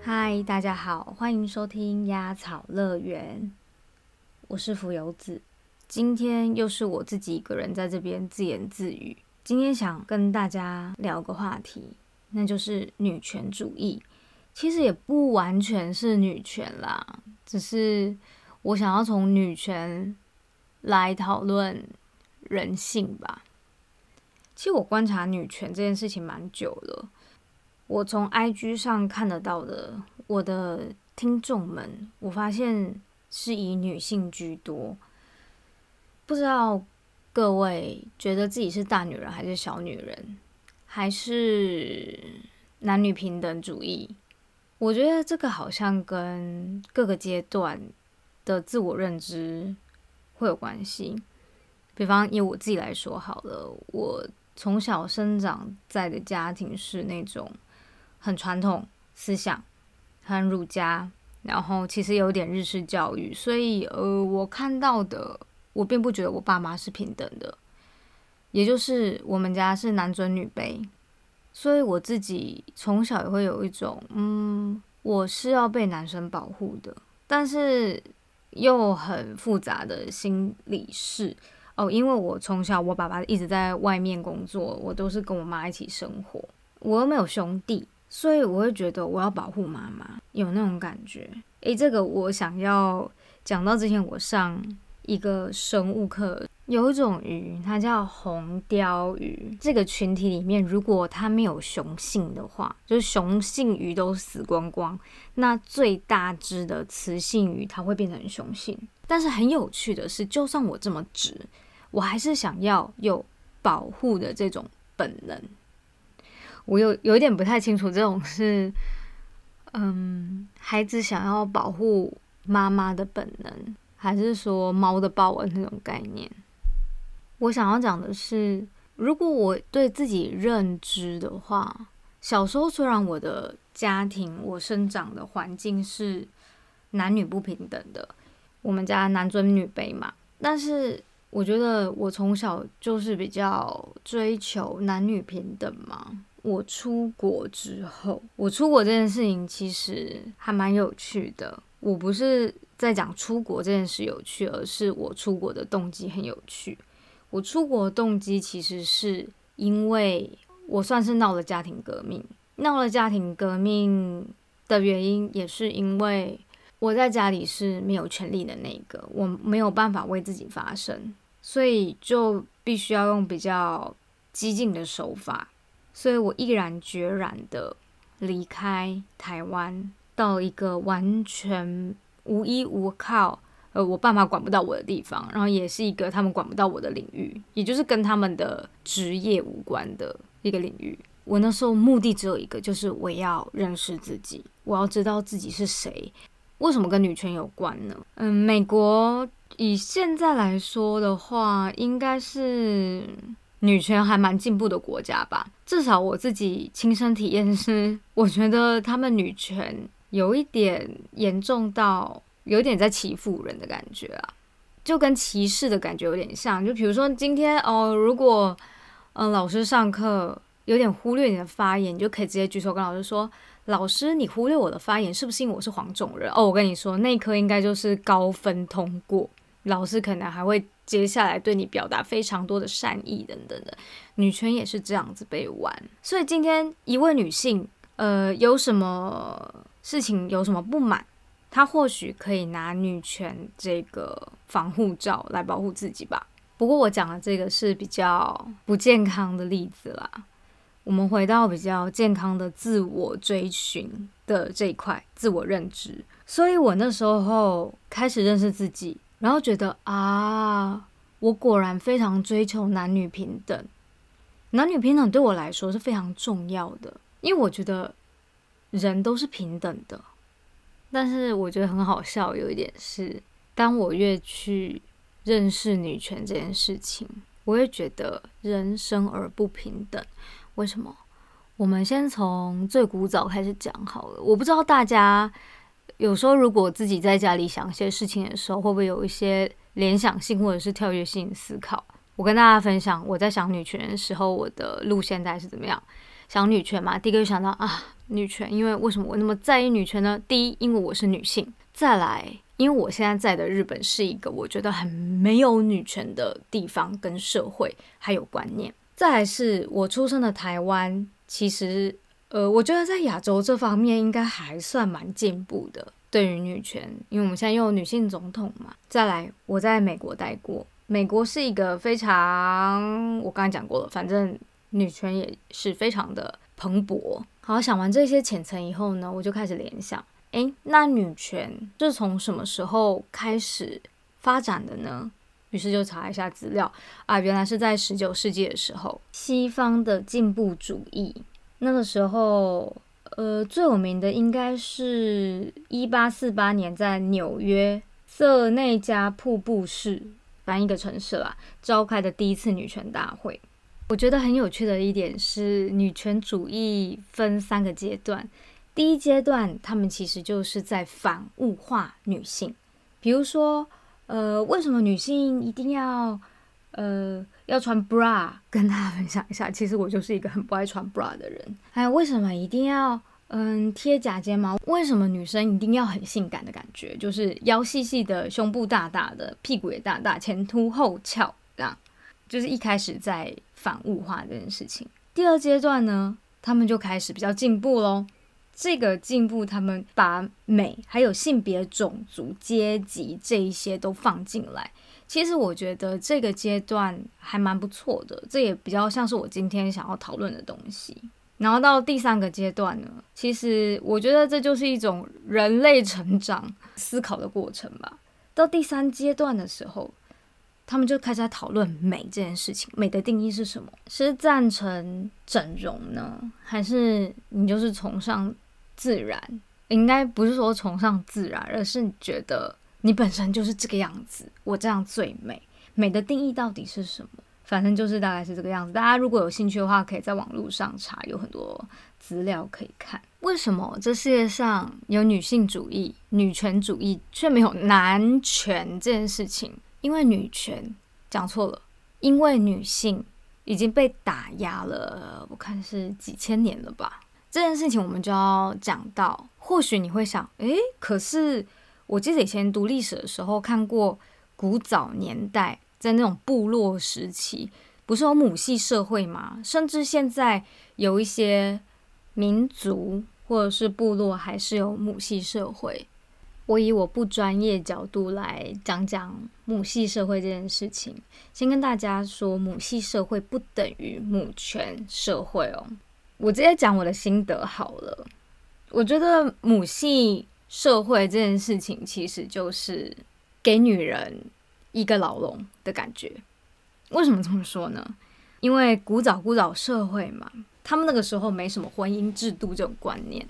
嗨，大家好，欢迎收听鸭草乐园，我是浮游子。今天又是我自己一个人在这边自言自语。今天想跟大家聊个话题，那就是女权主义。其实也不完全是女权啦，只是我想要从女权来讨论人性吧。其实我观察女权这件事情蛮久了，我从 IG 上看得到的，我的听众们，我发现是以女性居多，不知道。各位觉得自己是大女人还是小女人，还是男女平等主义？我觉得这个好像跟各个阶段的自我认知会有关系。比方以我自己来说好了，我从小生长在的家庭是那种很传统思想、很儒家，然后其实有点日式教育，所以呃，我看到的。我并不觉得我爸妈是平等的，也就是我们家是男尊女卑，所以我自己从小也会有一种，嗯，我是要被男生保护的，但是又很复杂的心理事，哦，因为我从小我爸爸一直在外面工作，我都是跟我妈一起生活，我又没有兄弟，所以我会觉得我要保护妈妈，有那种感觉。诶，这个我想要讲到之前我上。一个生物课，有一种鱼，它叫红鲷鱼。这个群体里面，如果它没有雄性的话，就是雄性鱼都死光光，那最大只的雌性鱼它会变成雄性。但是很有趣的是，就算我这么直，我还是想要有保护的这种本能。我有有点不太清楚，这种是，嗯，孩子想要保护妈妈的本能。还是说猫的报恩那种概念？我想要讲的是，如果我对自己认知的话，小时候虽然我的家庭、我生长的环境是男女不平等的，我们家男尊女卑嘛，但是我觉得我从小就是比较追求男女平等嘛。我出国之后，我出国这件事情其实还蛮有趣的。我不是在讲出国这件事有趣，而是我出国的动机很有趣。我出国动机其实是因为我算是闹了家庭革命，闹了家庭革命的原因也是因为我在家里是没有权利的那一个，我没有办法为自己发声，所以就必须要用比较激进的手法，所以我毅然决然的离开台湾。到一个完全无依无靠，呃，我爸妈管不到我的地方，然后也是一个他们管不到我的领域，也就是跟他们的职业无关的一个领域。我那时候目的只有一个，就是我要认识自己，我要知道自己是谁。为什么跟女权有关呢？嗯，美国以现在来说的话，应该是女权还蛮进步的国家吧。至少我自己亲身体验是，我觉得他们女权。有一点严重到有点在欺负人的感觉啊，就跟歧视的感觉有点像。就比如说今天哦，如果嗯老师上课有点忽略你的发言，你就可以直接举手跟老师说：“老师，你忽略我的发言，是不是因为我是黄种人？”哦，我跟你说，那科应该就是高分通过，老师可能还会接下来对你表达非常多的善意等等的。女权也是这样子被玩，所以今天一位女性，呃，有什么？事情有什么不满，他或许可以拿女权这个防护罩来保护自己吧。不过我讲的这个是比较不健康的例子啦。我们回到比较健康的自我追寻的这一块，自我认知。所以我那时候开始认识自己，然后觉得啊，我果然非常追求男女平等。男女平等对我来说是非常重要的，因为我觉得。人都是平等的，但是我觉得很好笑。有一点是，当我越去认识女权这件事情，我会觉得人生而不平等。为什么？我们先从最古早开始讲好了。我不知道大家有时候如果自己在家里想一些事情的时候，会不会有一些联想性或者是跳跃性思考。我跟大家分享我在想女权的时候，我的路线大概是怎么样。想女权嘛，第一个就想到啊，女权，因为为什么我那么在意女权呢？第一，因为我是女性；再来，因为我现在在的日本是一个我觉得很没有女权的地方跟社会还有观念；再来是我出生的台湾，其实呃，我觉得在亚洲这方面应该还算蛮进步的，对于女权，因为我们现在又有女性总统嘛。再来，我在美国待过，美国是一个非常，我刚才讲过了，反正。女权也是非常的蓬勃。好，想完这些浅层以后呢，我就开始联想，诶，那女权是从什么时候开始发展的呢？于是就查一下资料啊，原来是在十九世纪的时候，西方的进步主义那个时候，呃，最有名的应该是一八四八年在纽约瑟内加瀑布市，翻译一个城市啦，召开的第一次女权大会。我觉得很有趣的一点是，女权主义分三个阶段。第一阶段，他们其实就是在反物化女性，比如说，呃，为什么女性一定要，呃，要穿 bra？跟大家分享一下，其实我就是一个很不爱穿 bra 的人。还有，为什么一定要，嗯，贴假睫毛？为什么女生一定要很性感的感觉？就是腰细细的，胸部大大的，屁股也大大，前凸后翘，这样。就是一开始在反物化这件事情，第二阶段呢，他们就开始比较进步喽。这个进步，他们把美、还有性别、种族、阶级这一些都放进来。其实我觉得这个阶段还蛮不错的，这也比较像是我今天想要讨论的东西。然后到第三个阶段呢，其实我觉得这就是一种人类成长思考的过程吧。到第三阶段的时候。他们就开始在讨论美这件事情，美的定义是什么？是赞成整容呢，还是你就是崇尚自然？应该不是说崇尚自然，而是你觉得你本身就是这个样子，我这样最美。美的定义到底是什么？反正就是大概是这个样子。大家如果有兴趣的话，可以在网络上查，有很多资料可以看。为什么这世界上有女性主义、女权主义，却没有男权这件事情？因为女权讲错了，因为女性已经被打压了，我看是几千年了吧。这件事情我们就要讲到。或许你会想，诶，可是我记得以前读历史的时候看过，古早年代在那种部落时期，不是有母系社会吗？甚至现在有一些民族或者是部落还是有母系社会。我以我不专业角度来讲讲母系社会这件事情。先跟大家说，母系社会不等于母权社会哦。我直接讲我的心得好了。我觉得母系社会这件事情其实就是给女人一个牢笼的感觉。为什么这么说呢？因为古早古早社会嘛，他们那个时候没什么婚姻制度这种观念。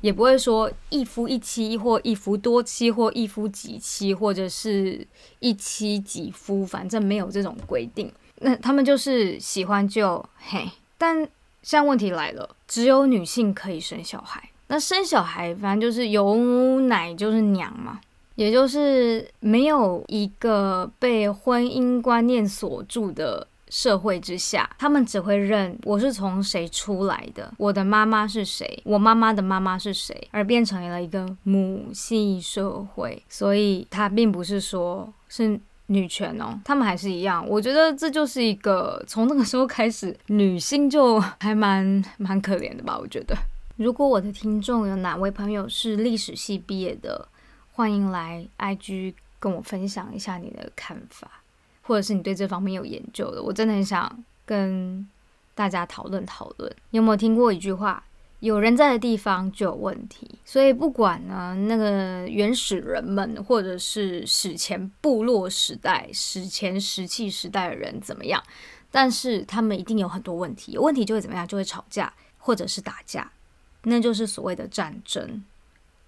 也不会说一夫一妻或一夫多妻或一夫几妻或者是一妻几夫，反正没有这种规定。那他们就是喜欢就嘿。但现在问题来了，只有女性可以生小孩。那生小孩反正就是有奶就是娘嘛，也就是没有一个被婚姻观念锁住的。社会之下，他们只会认我是从谁出来的，我的妈妈是谁，我妈妈的妈妈是谁，而变成了一个母系社会。所以，它并不是说是女权哦，他们还是一样。我觉得这就是一个从那个时候开始，女性就还蛮蛮可怜的吧。我觉得，如果我的听众有哪位朋友是历史系毕业的，欢迎来 IG 跟我分享一下你的看法。或者是你对这方面有研究的，我真的很想跟大家讨论讨论。有没有听过一句话？有人在的地方就有问题。所以不管呢，那个原始人们，或者是史前部落时代、史前石器时代的人怎么样，但是他们一定有很多问题。有问题就会怎么样？就会吵架，或者是打架，那就是所谓的战争。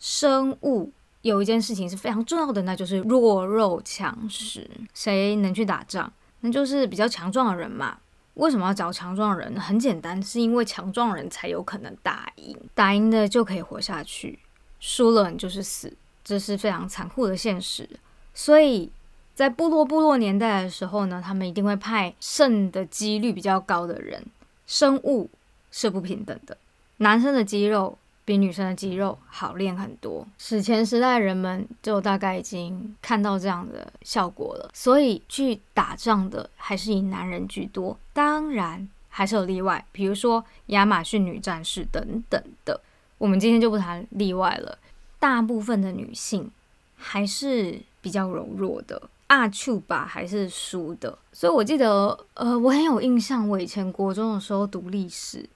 生物。有一件事情是非常重要的，那就是弱肉强食。谁能去打仗？那就是比较强壮的人嘛。为什么要找强壮的人？很简单，是因为强壮人才有可能打赢，打赢的就可以活下去，输了你就是死，这是非常残酷的现实。所以在部落部落年代的时候呢，他们一定会派肾的几率比较高的人。生物是不平等的，男生的肌肉比女生的肌肉好练很多。史前时代人们就大概已经看到这样的效果了，所以去打仗的还是以男人居多。当然还是有例外，比如说亚马逊女战士等等的。我们今天就不谈例外了。大部分的女性还是比较柔弱的，阿丘吧还是输的。所以我记得，呃，我很有印象，我以前国中的时候读历史，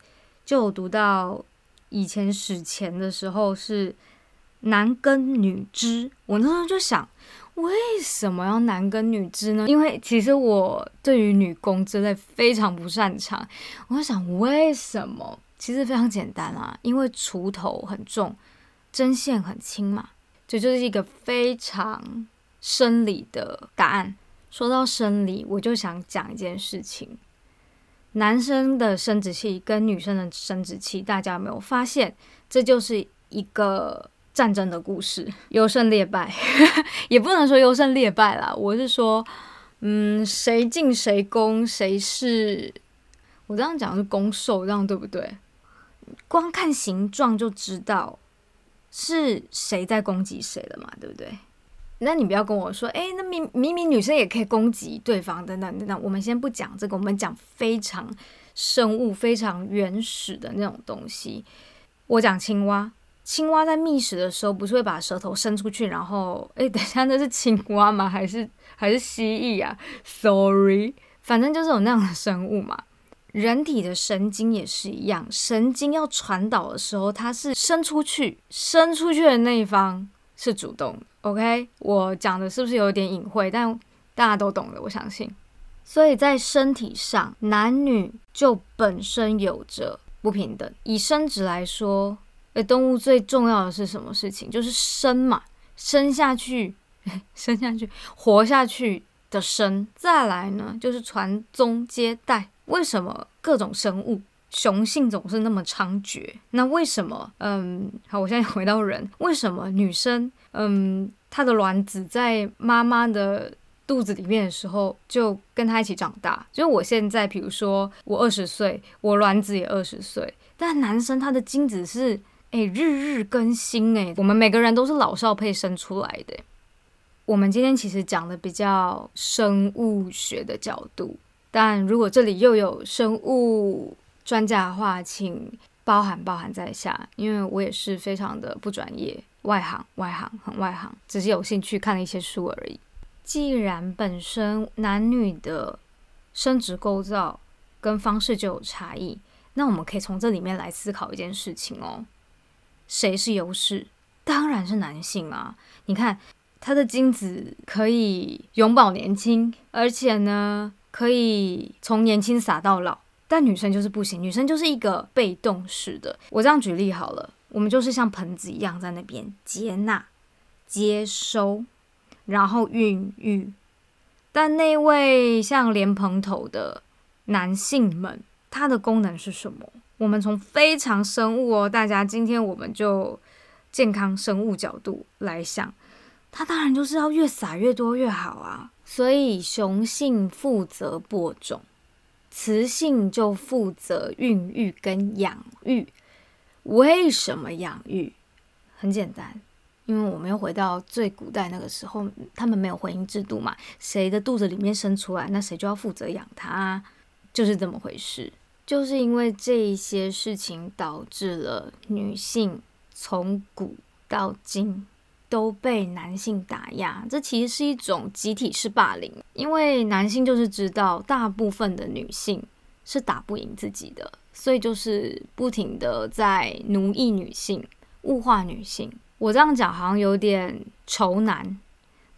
就有读到以前史前的时候是男耕女织。我那时候就想，为什么要男耕女织呢？因为其实我对于女工之类非常不擅长。我就想，为什么？其实非常简单啊，因为锄头很重，针线很轻嘛，这就是一个非常生理的答案。说到生理，我就想讲一件事情：男生的生殖器跟女生的生殖器，大家有没有发现？这就是一个战争的故事，优胜劣败，也不能说优胜劣败啦，我是说，嗯，谁进谁攻，谁是，我这样讲是攻受，这样对不对？光看形状就知道是谁在攻击谁了嘛，对不对？那你不要跟我说，哎，那明明明女生也可以攻击对方等等等等。我们先不讲这个，我们讲非常生物、非常原始的那种东西。我讲青蛙，青蛙在觅食的时候不是会把舌头伸出去，然后，哎，等一下那是青蛙吗？还是还是蜥蜴啊？Sorry，反正就是有那样的生物嘛。人体的神经也是一样，神经要传导的时候，它是伸出去，伸出去的那一方是主动。OK，我讲的是不是有点隐晦？但大家都懂的，我相信。所以在身体上，男女就本身有着不平等。以生殖来说，诶，动物最重要的是什么事情？就是生嘛，生下去，生下去，活下去的生。再来呢，就是传宗接代。为什么各种生物雄性总是那么猖獗？那为什么？嗯，好，我现在回到人，为什么女生，嗯，她的卵子在妈妈的肚子里面的时候就跟她一起长大？就是我现在，比如说我二十岁，我卵子也二十岁，但男生他的精子是哎日日更新哎，我们每个人都是老少配生出来的。我们今天其实讲的比较生物学的角度。但如果这里又有生物专家的话，请包含包含在下，因为我也是非常的不专业，外行外行很外行，只是有兴趣看了一些书而已。既然本身男女的生殖构造跟方式就有差异，那我们可以从这里面来思考一件事情哦：谁是优势？当然是男性啊！你看他的精子可以永葆年轻，而且呢。可以从年轻撒到老，但女生就是不行，女生就是一个被动式的。我这样举例好了，我们就是像盆子一样在那边接纳、接收，然后孕育。但那位像莲蓬头的男性们，他的功能是什么？我们从非常生物哦，大家今天我们就健康生物角度来想，他当然就是要越撒越多越好啊。所以雄性负责播种，雌性就负责孕育跟养育。为什么养育？很简单，因为我们又回到最古代那个时候，他们没有婚姻制度嘛，谁的肚子里面生出来，那谁就要负责养他，就是这么回事。就是因为这一些事情，导致了女性从古到今。都被男性打压，这其实是一种集体式霸凌。因为男性就是知道大部分的女性是打不赢自己的，所以就是不停的在奴役女性、物化女性。我这样讲好像有点仇男，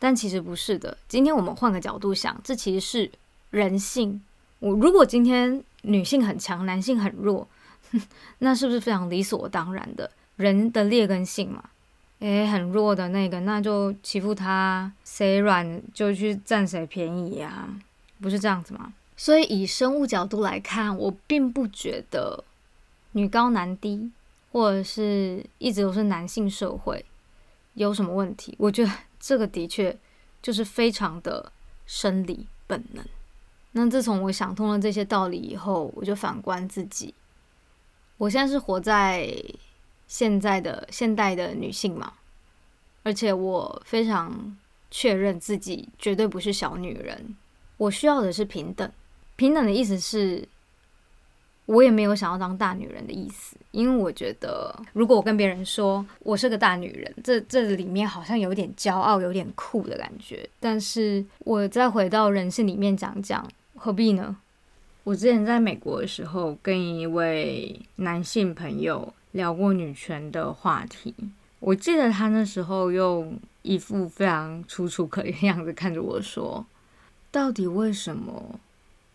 但其实不是的。今天我们换个角度想，这其实是人性。我如果今天女性很强，男性很弱，那是不是非常理所当然的？人的劣根性嘛。诶，很弱的那个，那就欺负他，谁软就去占谁便宜呀，不是这样子吗？所以以生物角度来看，我并不觉得女高男低，或者是一直都是男性社会有什么问题。我觉得这个的确就是非常的生理本能。那自从我想通了这些道理以后，我就反观自己，我现在是活在现在的现代的女性嘛，而且我非常确认自己绝对不是小女人，我需要的是平等。平等的意思是。我也没有想要当大女人的意思，因为我觉得，如果我跟别人说我是个大女人，这这里面好像有点骄傲，有点酷的感觉。但是我再回到人性里面讲讲，何必呢？我之前在美国的时候，跟一位男性朋友聊过女权的话题，我记得他那时候用一副非常楚楚可怜的样子看着我说：“到底为什么？”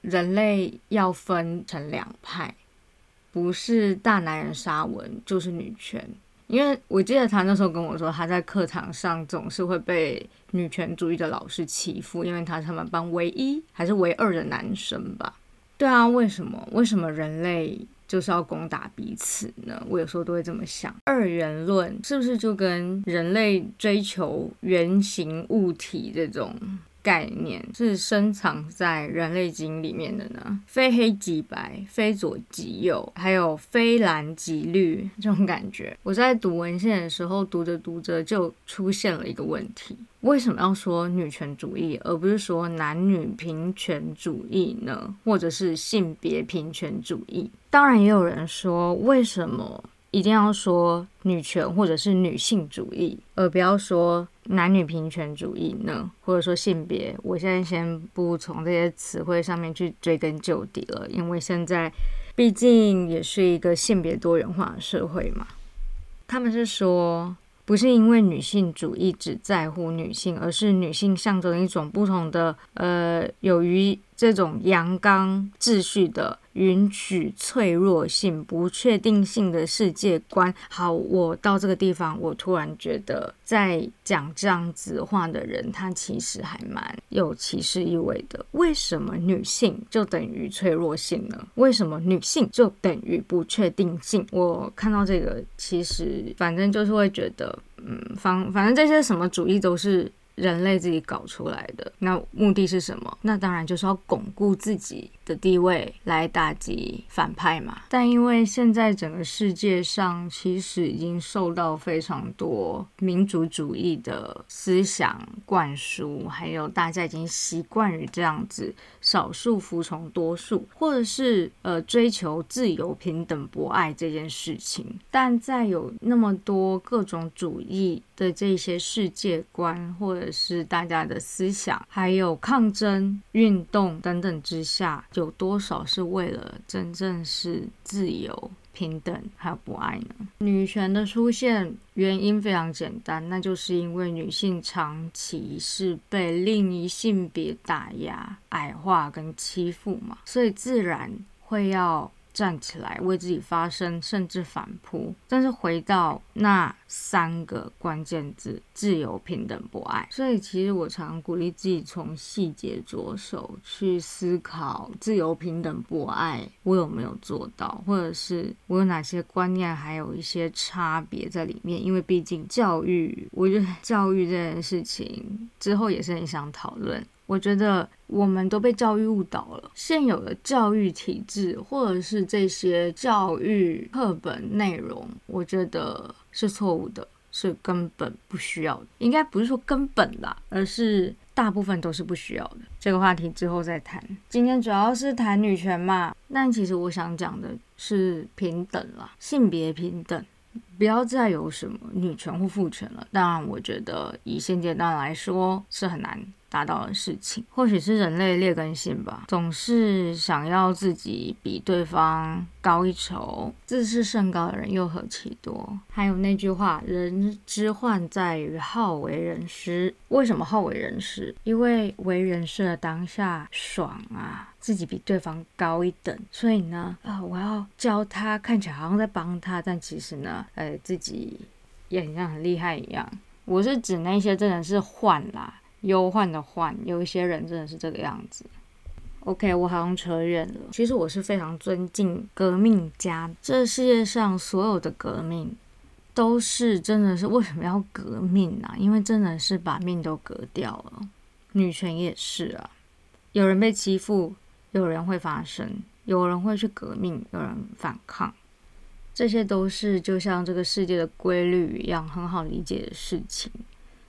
人类要分成两派，不是大男人沙文就是女权。因为我记得他那时候跟我说，他在课堂上总是会被女权主义的老师欺负，因为他是他们班唯一还是唯二的男生吧？对啊，为什么？为什么人类就是要攻打彼此呢？我有时候都会这么想。二元论是不是就跟人类追求圆形物体这种？概念是深藏在人类基因里面的呢？非黑即白，非左即右，还有非蓝即绿这种感觉。我在读文献的时候，读着读着就出现了一个问题：为什么要说女权主义，而不是说男女平权主义呢？或者是性别平权主义？当然，也有人说，为什么一定要说女权或者是女性主义，而不要说？男女平权主义呢，或者说性别，我现在先不从这些词汇上面去追根究底了，因为现在毕竟也是一个性别多元化的社会嘛。他们是说，不是因为女性主义只在乎女性，而是女性象征一种不同的，呃，有于这种阳刚秩序的。允许脆弱性、不确定性的世界观。好，我到这个地方，我突然觉得，在讲这样子话的人，他其实还蛮有歧视意味的。为什么女性就等于脆弱性呢？为什么女性就等于不确定性？我看到这个，其实反正就是会觉得，嗯，反反正这些什么主义都是。人类自己搞出来的，那目的是什么？那当然就是要巩固自己的地位，来打击反派嘛。但因为现在整个世界上其实已经受到非常多民族主义的思想灌输，还有大家已经习惯于这样子少数服从多数，或者是呃追求自由、平等、博爱这件事情。但在有那么多各种主义的这些世界观，或者是大家的思想，还有抗争运动等等之下，有多少是为了真正是自由、平等还有博爱呢？女权的出现原因非常简单，那就是因为女性长期是被另一性别打压、矮化跟欺负嘛，所以自然会要。站起来为自己发声，甚至反扑。但是回到那三个关键字：自由、平等、博爱。所以其实我常鼓励自己从细节着手去思考：自由、平等、博爱，我有没有做到？或者是我有哪些观念还有一些差别在里面？因为毕竟教育，我觉得 教育这件事情之后也是很想讨论。我觉得我们都被教育误导了。现有的教育体制，或者是这些教育课本内容，我觉得是错误的，是根本不需要的。应该不是说根本啦，而是大部分都是不需要的。这个话题之后再谈。今天主要是谈女权嘛，但其实我想讲的是平等啦，性别平等，不要再有什么女权或父权了。当然，我觉得以现阶段来说是很难。达到的事情，或许是人类劣根性吧，总是想要自己比对方高一筹。自视甚高的人又何其多？还有那句话，人之患在于好为人师。为什么好为人师？因为为人师的当下爽啊，自己比对方高一等，所以呢，啊，我要教他，看起来好像在帮他，但其实呢，呃，自己也很像很厉害一样。我是指那些真的是换啦。忧患的患，有一些人真的是这个样子。OK，我好像扯远了。其实我是非常尊敬革命家。这世界上所有的革命，都是真的是为什么要革命呢？因为真的是把命都革掉了。女权也是啊，有人被欺负，有人会发声，有人会去革命，有人反抗，这些都是就像这个世界的规律一样很好理解的事情。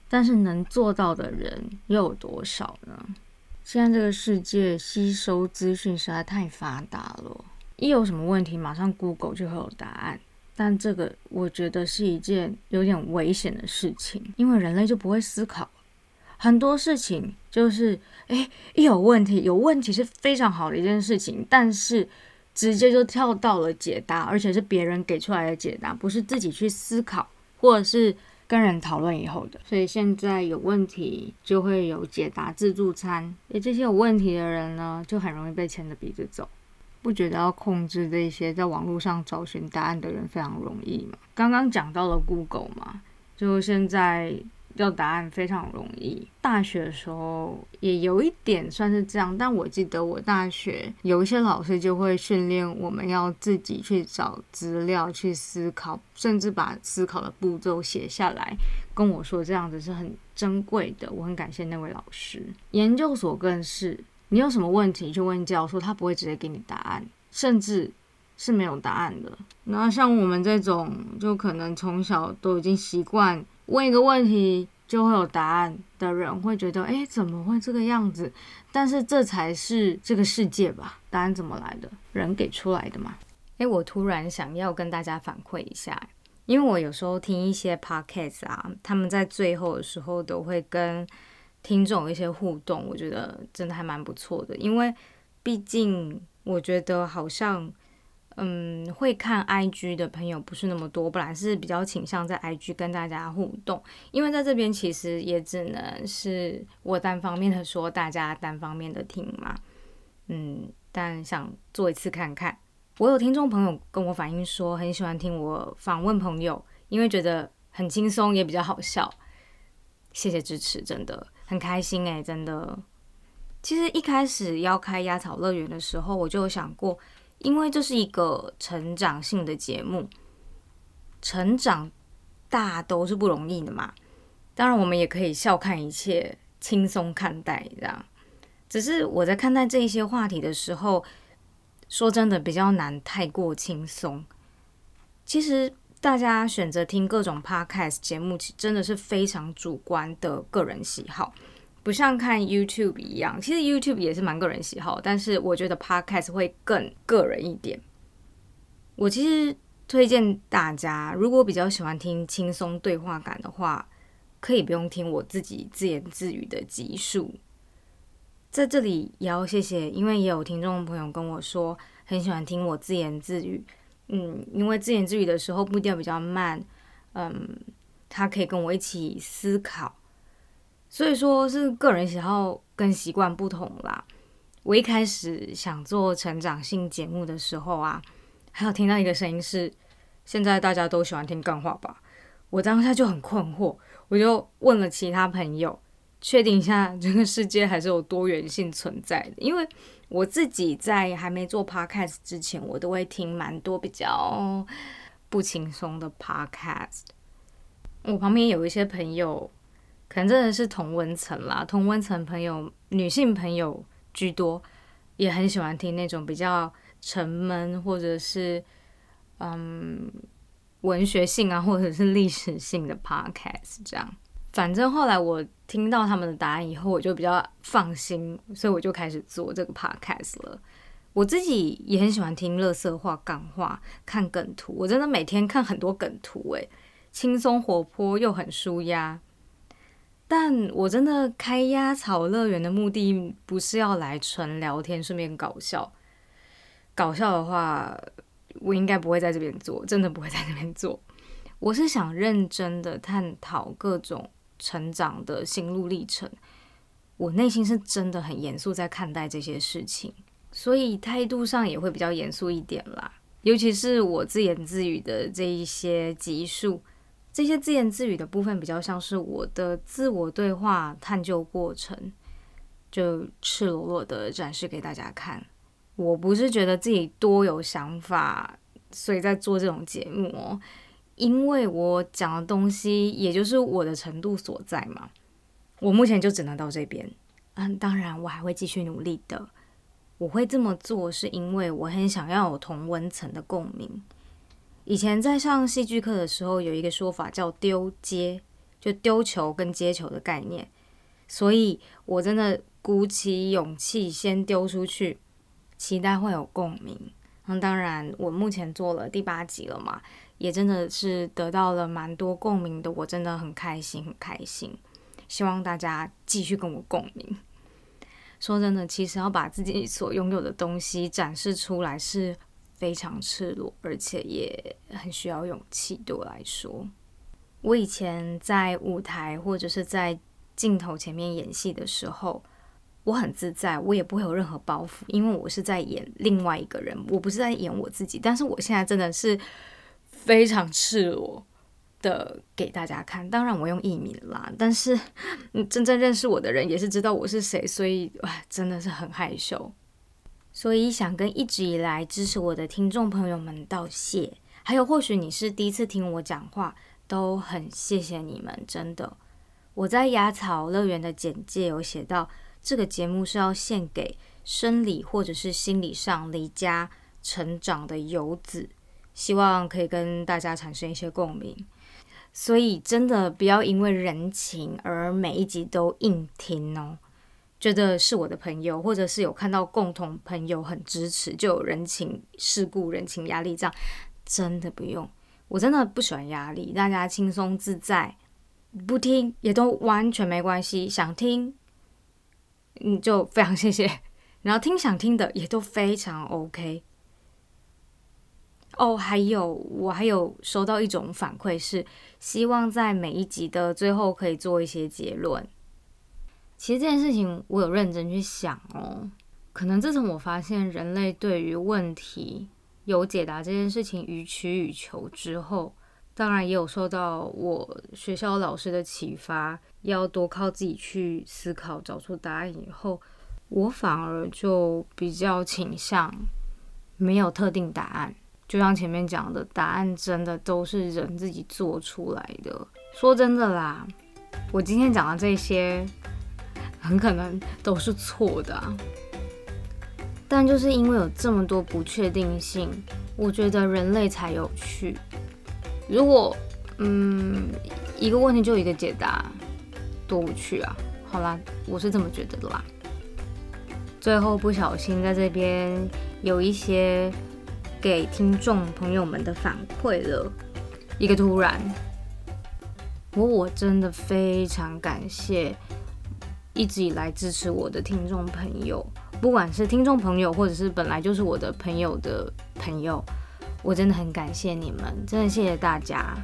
但是能做到的人又有多少呢？现在这个世界吸收资讯实在太发达了，一有什么问题，马上 Google 就会有答案。但这个我觉得是一件有点危险的事情，因为人类就不会思考。很多事情就是，哎，一有问题，有问题是非常好的一件事情，但是直接就跳到了解答，而且是别人给出来的解答，不是自己去思考，或者是跟人讨论以后的。所以现在有问题就会有解答自助餐，诶，这些有问题的人呢，就很容易被牵着鼻子走。不觉得要控制这些在网络上找寻答案的人非常容易吗？刚刚讲到了 Google 嘛，就现在要答案非常容易。大学的时候也有一点算是这样，但我记得我大学有一些老师就会训练我们要自己去找资料、去思考，甚至把思考的步骤写下来，跟我说这样子是很珍贵的。我很感谢那位老师。研究所更是。你有什么问题就问教授，他不会直接给你答案，甚至是没有答案的。那像我们这种，就可能从小都已经习惯问一个问题就会有答案的人，会觉得，哎，怎么会这个样子？但是这才是这个世界吧？答案怎么来的？人给出来的嘛？诶，我突然想要跟大家反馈一下，因为我有时候听一些 podcast 啊，他们在最后的时候都会跟。听众一些互动，我觉得真的还蛮不错的。因为毕竟我觉得好像，嗯，会看 IG 的朋友不是那么多。本来是比较倾向在 IG 跟大家互动，因为在这边其实也只能是我单方面的说，大家单方面的听嘛。嗯，但想做一次看看。我有听众朋友跟我反映说，很喜欢听我访问朋友，因为觉得很轻松，也比较好笑。谢谢支持，真的。很开心哎，真的。其实一开始要开鸭草乐园的时候，我就有想过，因为这是一个成长性的节目，成长大都是不容易的嘛。当然，我们也可以笑看一切，轻松看待这样。只是我在看待这一些话题的时候，说真的比较难太过轻松。其实。大家选择听各种 podcast 节目，其真的是非常主观的个人喜好，不像看 YouTube 一样。其实 YouTube 也是蛮个人喜好，但是我觉得 podcast 会更个人一点。我其实推荐大家，如果比较喜欢听轻松对话感的话，可以不用听我自己自言自语的集数。在这里也要谢谢，因为也有听众朋友跟我说，很喜欢听我自言自语。嗯，因为自言自语的时候步调比较慢，嗯，他可以跟我一起思考，所以说是个人喜好跟习惯不同啦。我一开始想做成长性节目的时候啊，还有听到一个声音是，现在大家都喜欢听干话吧？我当下就很困惑，我就问了其他朋友，确定一下这个世界还是有多元性存在的，因为。我自己在还没做 podcast 之前，我都会听蛮多比较不轻松的 podcast。我旁边有一些朋友，可能真的是同温层啦，同温层朋友，女性朋友居多，也很喜欢听那种比较沉闷或者是嗯文学性啊，或者是历史性的 podcast 这样。反正后来我听到他们的答案以后，我就比较放心，所以我就开始做这个 podcast 了。我自己也很喜欢听乐色话、感话、看梗图，我真的每天看很多梗图，诶，轻松活泼又很舒压。但我真的开鸭草乐园的目的不是要来纯聊天，顺便搞笑。搞笑的话，我应该不会在这边做，真的不会在这边做。我是想认真的探讨各种。成长的心路历程，我内心是真的很严肃在看待这些事情，所以态度上也会比较严肃一点啦。尤其是我自言自语的这一些集数，这些自言自语的部分比较像是我的自我对话探究过程，就赤裸裸的展示给大家看。我不是觉得自己多有想法，所以在做这种节目。因为我讲的东西，也就是我的程度所在嘛，我目前就只能到这边。嗯，当然我还会继续努力的。我会这么做是因为我很想要有同温层的共鸣。以前在上戏剧课的时候，有一个说法叫丢接，就丢球跟接球的概念。所以我真的鼓起勇气先丢出去，期待会有共鸣。那当然，我目前做了第八集了嘛，也真的是得到了蛮多共鸣的，我真的很开心，很开心。希望大家继续跟我共鸣。说真的，其实要把自己所拥有的东西展示出来是非常赤裸，而且也很需要勇气。对我来说，我以前在舞台或者是在镜头前面演戏的时候，我很自在，我也不会有任何包袱，因为我是在演另外一个人，我不是在演我自己。但是我现在真的是非常赤裸。的给大家看，当然我用艺名啦，但是 真正认识我的人也是知道我是谁，所以哇，真的是很害羞。所以想跟一直以来支持我的听众朋友们道谢，还有或许你是第一次听我讲话，都很谢谢你们，真的。我在雅草乐园的简介有写到，这个节目是要献给生理或者是心理上离家成长的游子，希望可以跟大家产生一些共鸣。所以真的不要因为人情而每一集都硬听哦，觉得是我的朋友，或者是有看到共同朋友很支持，就有人情世故、人情压力这样，真的不用。我真的不喜欢压力，大家轻松自在，不听也都完全没关系。想听，嗯，就非常谢谢。然后听想听的也都非常 OK。哦，还有我还有收到一种反馈，是希望在每一集的最后可以做一些结论。其实这件事情我有认真去想哦，可能自从我发现人类对于问题有解答这件事情予取予求之后，当然也有受到我学校老师的启发，要多靠自己去思考，找出答案以后，我反而就比较倾向没有特定答案。就像前面讲的，答案真的都是人自己做出来的。说真的啦，我今天讲的这些，很可能都是错的。但就是因为有这么多不确定性，我觉得人类才有趣。如果嗯一个问题就一个解答，多无趣啊！好啦，我是这么觉得的啦。最后不小心在这边有一些。给听众朋友们的反馈了一个突然，我我真的非常感谢一直以来支持我的听众朋友，不管是听众朋友或者是本来就是我的朋友的朋友，我真的很感谢你们，真的谢谢大家。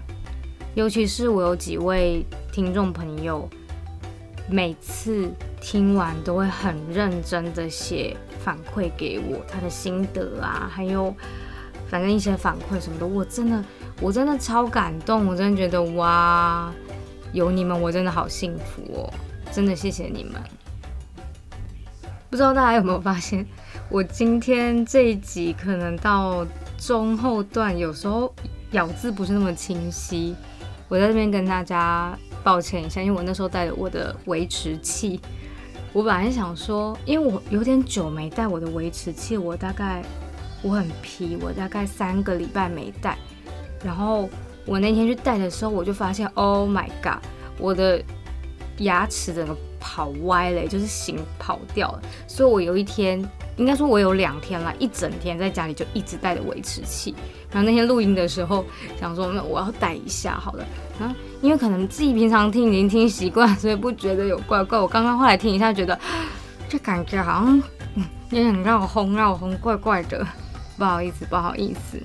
尤其是我有几位听众朋友，每次听完都会很认真的写反馈给我他的心得啊，还有。反正一些反馈什么的，我真的，我真的超感动，我真的觉得哇，有你们，我真的好幸福哦，真的谢谢你们。不知道大家有没有发现，我今天这一集可能到中后段，有时候咬字不是那么清晰，我在这边跟大家抱歉一下，因为我那时候带着我的维持器，我本来想说，因为我有点久没带我的维持器，我大概。我很皮，我大概三个礼拜没戴，然后我那天去戴的时候，我就发现，Oh my god，我的牙齿整个跑歪了，就是形跑掉了。所以我有一天，应该说我有两天了，一整天在家里就一直戴着维持器。然后那天录音的时候，想说那我要戴一下好了。然后因为可能自己平常听已经听习惯，所以不觉得有怪怪。我刚刚后来听一下，觉得这感觉好像有点绕轰绕轰，怪怪的。不好意思，不好意思。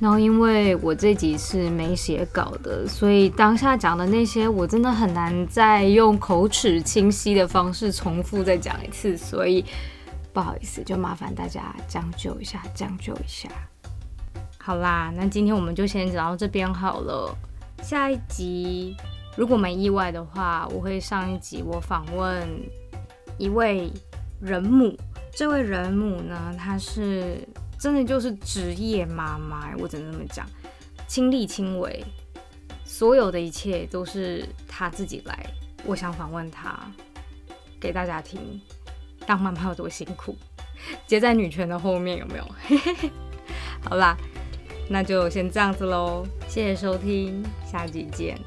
然后因为我这集是没写稿的，所以当下讲的那些我真的很难再用口齿清晰的方式重复再讲一次，所以不好意思，就麻烦大家将就一下，将就一下。好啦，那今天我们就先讲到这边好了。下一集如果没意外的话，我会上一集我访问一位人母。这位人母呢，她是。真的就是职业妈妈，我只能这么讲，亲力亲为，所有的一切都是她自己来。我想访问她，给大家听，当妈妈有多辛苦，接在女权的后面有没有？好啦，那就先这样子喽，谢谢收听，下集见。